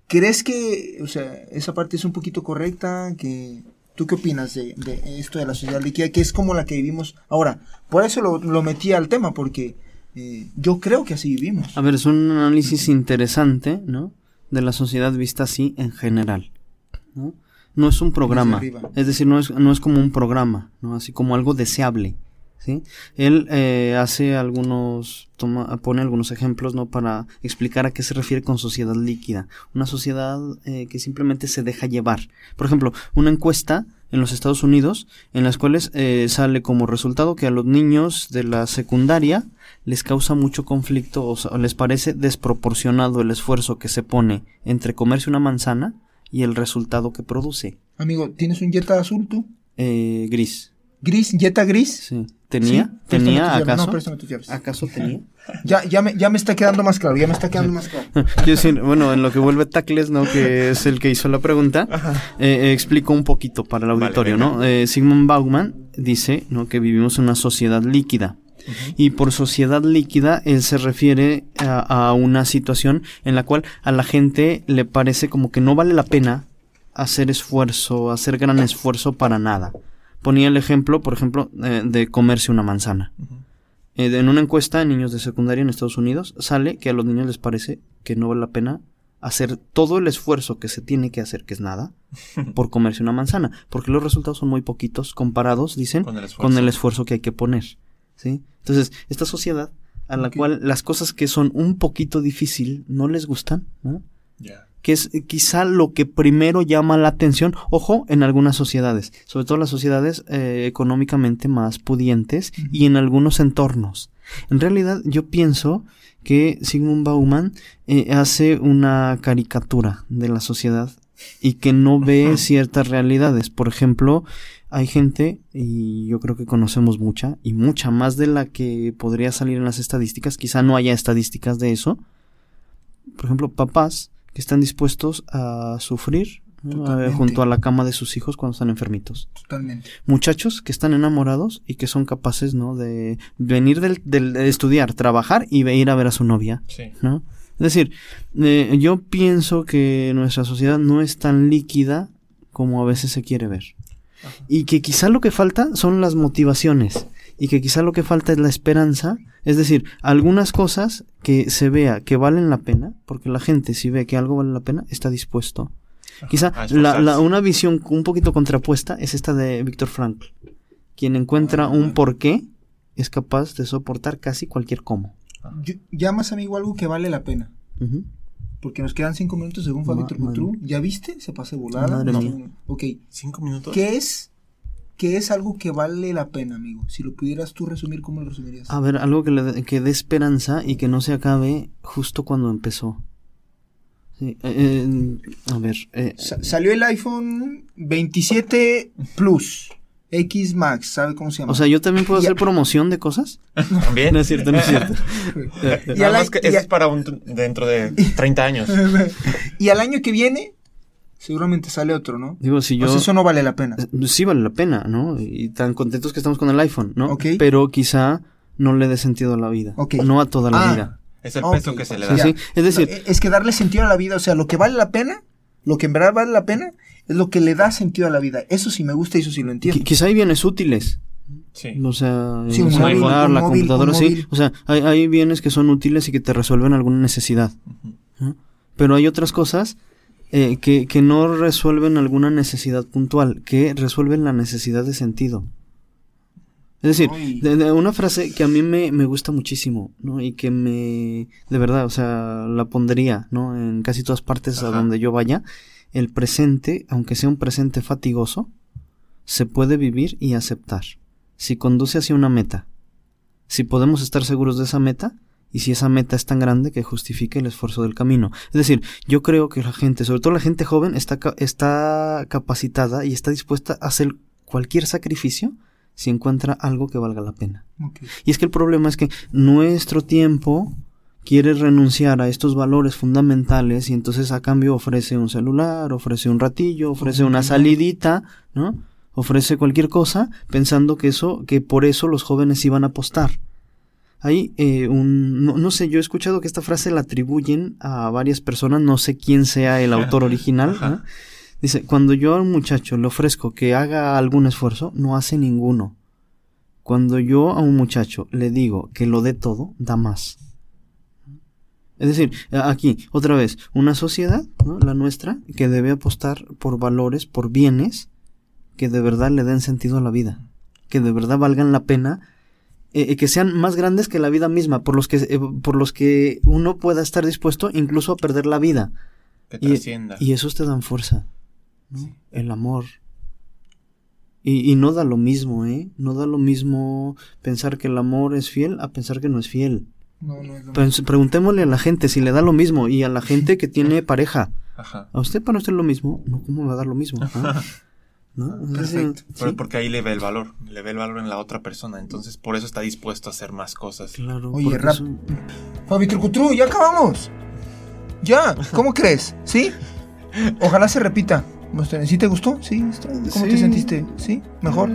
¿Crees que, o sea, esa parte es un poquito correcta? Que, ¿Tú qué opinas de, de esto de la sociedad líquida, que es como la que vivimos ahora? Por eso lo, lo metí al tema, porque eh, yo creo que así vivimos. A ver, es un análisis interesante, ¿no? De la sociedad vista así en general, ¿no? No es un programa, es decir, no es, no es como un programa, ¿no? Así como algo deseable, ¿sí? Él eh, hace algunos, toma, pone algunos ejemplos, ¿no? Para explicar a qué se refiere con sociedad líquida. Una sociedad eh, que simplemente se deja llevar. Por ejemplo, una encuesta en los Estados Unidos en las cuales eh, sale como resultado que a los niños de la secundaria les causa mucho conflicto o sea, les parece desproporcionado el esfuerzo que se pone entre comerse una manzana y el resultado que produce. Amigo, ¿tienes un Jetta azul tú? Eh, gris. ¿Gris? ¿Jetta gris? Sí. ¿Tenía? Sí, préstame tus ¿Tenía llaves. acaso? No, préstame tus llaves. ¿Acaso tenía? Ya, ya, me, ya me está quedando más claro, ya me está quedando más claro. Quiero decir, bueno, en lo que vuelve Tacles, ¿no? Que es el que hizo la pregunta, eh, eh, explico un poquito para el auditorio. ¿no? Eh, Sigmund Bauman dice, ¿no? Que vivimos en una sociedad líquida. Y por sociedad líquida, él se refiere a, a una situación en la cual a la gente le parece como que no vale la pena hacer esfuerzo, hacer gran esfuerzo para nada. Ponía el ejemplo, por ejemplo, eh, de comerse una manzana. Eh, en una encuesta en niños de secundaria en Estados Unidos sale que a los niños les parece que no vale la pena hacer todo el esfuerzo que se tiene que hacer, que es nada, por comerse una manzana, porque los resultados son muy poquitos comparados, dicen, Con el esfuerzo. con el esfuerzo que hay que poner. ¿sí? Entonces, esta sociedad a la cual las cosas que son un poquito difícil no les gustan, ¿no? Ya. Que es eh, quizá lo que primero llama la atención, ojo, en algunas sociedades, sobre todo las sociedades eh, económicamente más pudientes y en algunos entornos. En realidad yo pienso que Sigmund Bauman eh, hace una caricatura de la sociedad y que no ve ciertas realidades. Por ejemplo, hay gente, y yo creo que conocemos mucha, y mucha más de la que podría salir en las estadísticas, quizá no haya estadísticas de eso. Por ejemplo, papás que están dispuestos a sufrir junto a la cama de sus hijos cuando están enfermitos. Totalmente. Muchachos que están enamorados y que son capaces, ¿no? De venir del, del- de estudiar, trabajar y de ir a ver a su novia, Sí. ¿no? Es decir, eh, yo pienso que nuestra sociedad no es tan líquida como a veces se quiere ver. Y que quizá lo que falta son las motivaciones. Y que quizá lo que falta es la esperanza. Es decir, algunas cosas que se vea que valen la pena, porque la gente si ve que algo vale la pena, está dispuesto. Quizá la, una visión un poquito contrapuesta es esta de Víctor Frankl. Quien encuentra un porqué es capaz de soportar casi cualquier cómo. Yo- llamas, amigo, algo que vale la pena. Porque nos quedan cinco minutos según Fabio Turcutru. ¿Ya viste? Se pasó volada. Madre No. mía. Ok. ¿Cinco minutos? ¿Qué es? ¿Qué es algo que vale la pena, amigo? Si lo pudieras tú resumir, ¿cómo lo resumirías? A ver, algo que, le dé- que dé esperanza y que no se acabe justo cuando empezó. Sí, eh, eh, a ver, eh, Sa- salió el iPhone 27 Plus. X Max, ¿sabe cómo se llama? o sea, yo también puedo hacer promoción de cosas. ¿También? No es cierto, no es cierto. y, Nada al, más año- que y eso a- es para un, dentro de 30 años. y al año que viene, seguramente sale otro, ¿no? Digo, si yo... Sea, eso no vale la pena. Eh, Sí vale la pena, ¿no? Y tan contentos que estamos con el iPhone, ¿no? Ok. Pero quizá no le dé sentido a la vida. Ok. No a toda la Ah, vida. Es el peso que se le da. sí. Es decir, No, e- es que darle sentido a la vida, o sea, lo que vale la pena, lo que en verdad vale la pena, es lo que le da sentido a la vida. Eso sí me gusta y eso sí lo entiendo. qui- quizá hay bienes útiles. Sí. O sea, Sí, un móvil, celular, un la móvil, computadora, un sí. móvil. O sea, hay, hay bienes que son útiles y que te resuelven alguna necesidad. ¿no? Pero hay otras cosas eh, que, que no resuelven alguna necesidad puntual, que resuelven la necesidad de sentido. Es decir, Ay. de, de una frase que a mí me, me gusta muchísimo, ¿no? Y que me, de verdad, o sea, la pondría, ¿no? En casi todas partes a donde yo vaya. El presente, aunque sea un presente fatigoso, se puede vivir y aceptar. Si conduce hacia una meta. Si podemos estar seguros de esa meta y si esa meta es tan grande que justifique el esfuerzo del camino. Es decir, yo creo que la gente, sobre todo la gente joven, está, está capacitada y está dispuesta a hacer cualquier sacrificio si encuentra algo que valga la pena. Y es que el problema es que nuestro tiempo quiere renunciar a estos valores fundamentales y entonces a cambio ofrece un celular, ofrece un ratillo, ofrece una salidita, ¿no? Ofrece cualquier cosa pensando que eso, que por eso los jóvenes iban a apostar. Hay eh, un, no, no sé, yo he escuchado que esta frase la atribuyen a varias personas, no sé quién sea el autor original, ¿no? Dice, cuando yo a un muchacho le ofrezco que haga algún esfuerzo, no hace ninguno. Cuando yo a un muchacho le digo que lo dé todo, da más. Es decir, aquí, otra vez, una sociedad, ¿no? la nuestra, que debe apostar por valores, por bienes, que de verdad le den sentido a la vida, que de verdad valgan la pena, eh, eh, que sean más grandes que la vida misma, por los que, eh, por los que uno pueda estar dispuesto incluso a perder la vida. Que Y, trascienda. y esos te dan fuerza. ¿no? El amor. Y, y no da lo mismo, ¿eh? No da lo mismo pensar que el amor es fiel a pensar que no es fiel. No, no es lo preguntémosle a la gente si le da lo mismo y a la gente que tiene pareja. Ajá. ¿A usted para usted lo mismo? No, ¿cómo me va a dar lo mismo? ¿Ah? Decir, Perfecto. Pero sí, Porque ahí le ve el valor, le ve el valor en la otra persona, entonces por eso está dispuesto a hacer más cosas. Claro. Oye, rap. Fabi Trucutru, ya acabamos. Ya, ¿cómo crees? ¿Sí? Ojalá se repita. ¿Sí te gustó? ¿Sí? está- ¿Cómo te Sí. sentiste? ¿Sí? ¿Mejor?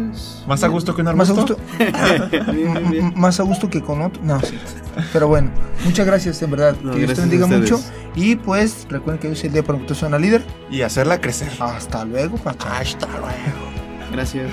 ¿Más a gusto que un ¿Más a gusto? bien, bien, ¿Más a gusto que con otro? No, sí. Pero bueno, muchas gracias, en verdad. No, que Dios te bendiga mucho. Y pues, recuerden que hoy es el día para una zona líder. Y hacerla crecer. Hasta luego, Pacha. Hasta luego. Gracias.